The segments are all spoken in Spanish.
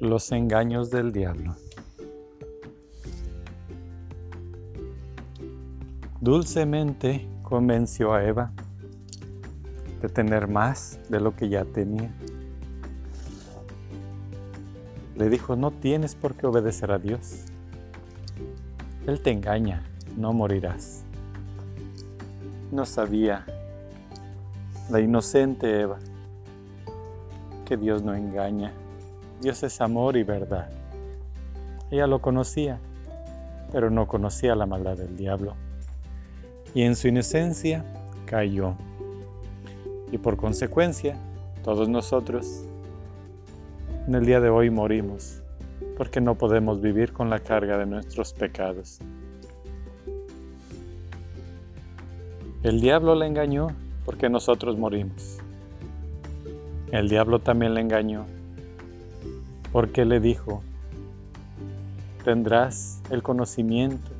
Los engaños del diablo. Dulcemente convenció a Eva de tener más de lo que ya tenía. Le dijo, no tienes por qué obedecer a Dios. Él te engaña, no morirás. No sabía la inocente Eva que Dios no engaña. Dios es amor y verdad. Ella lo conocía, pero no conocía la maldad del diablo. Y en su inocencia cayó. Y por consecuencia, todos nosotros en el día de hoy morimos, porque no podemos vivir con la carga de nuestros pecados. El diablo le engañó porque nosotros morimos. El diablo también le engañó porque le dijo, tendrás el conocimiento,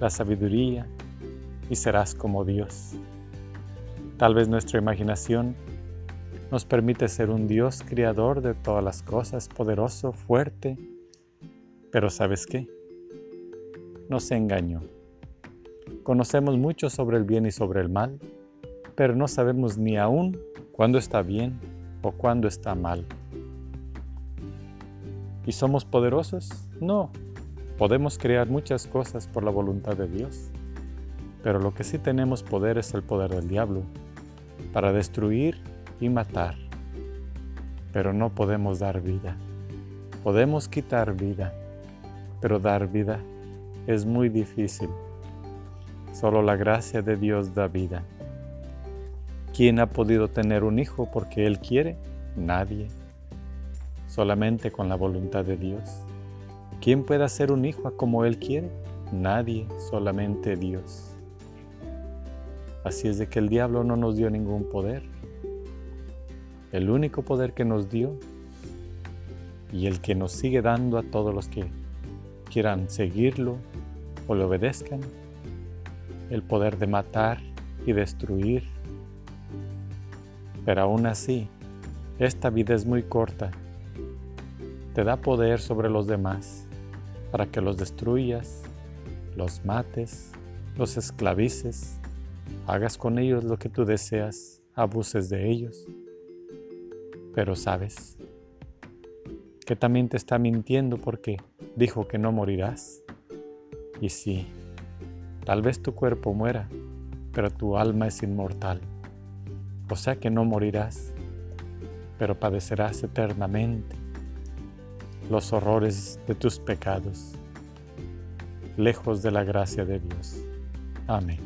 la sabiduría y serás como Dios. Tal vez nuestra imaginación nos permite ser un Dios creador de todas las cosas, poderoso, fuerte, pero ¿sabes qué? Nos engañó. Conocemos mucho sobre el bien y sobre el mal, pero no sabemos ni aún cuándo está bien o cuándo está mal. ¿Y somos poderosos? No. Podemos crear muchas cosas por la voluntad de Dios, pero lo que sí tenemos poder es el poder del diablo, para destruir y matar. Pero no podemos dar vida. Podemos quitar vida, pero dar vida es muy difícil. Solo la gracia de Dios da vida. ¿Quién ha podido tener un hijo porque Él quiere? Nadie solamente con la voluntad de Dios. ¿Quién puede hacer un hijo como Él quiere? Nadie, solamente Dios. Así es de que el diablo no nos dio ningún poder. El único poder que nos dio y el que nos sigue dando a todos los que quieran seguirlo o le obedezcan, el poder de matar y destruir. Pero aún así, esta vida es muy corta te da poder sobre los demás para que los destruyas, los mates, los esclavices, hagas con ellos lo que tú deseas, abuses de ellos. Pero sabes que también te está mintiendo porque dijo que no morirás. Y sí, tal vez tu cuerpo muera, pero tu alma es inmortal. O sea que no morirás, pero padecerás eternamente los horrores de tus pecados, lejos de la gracia de Dios. Amén.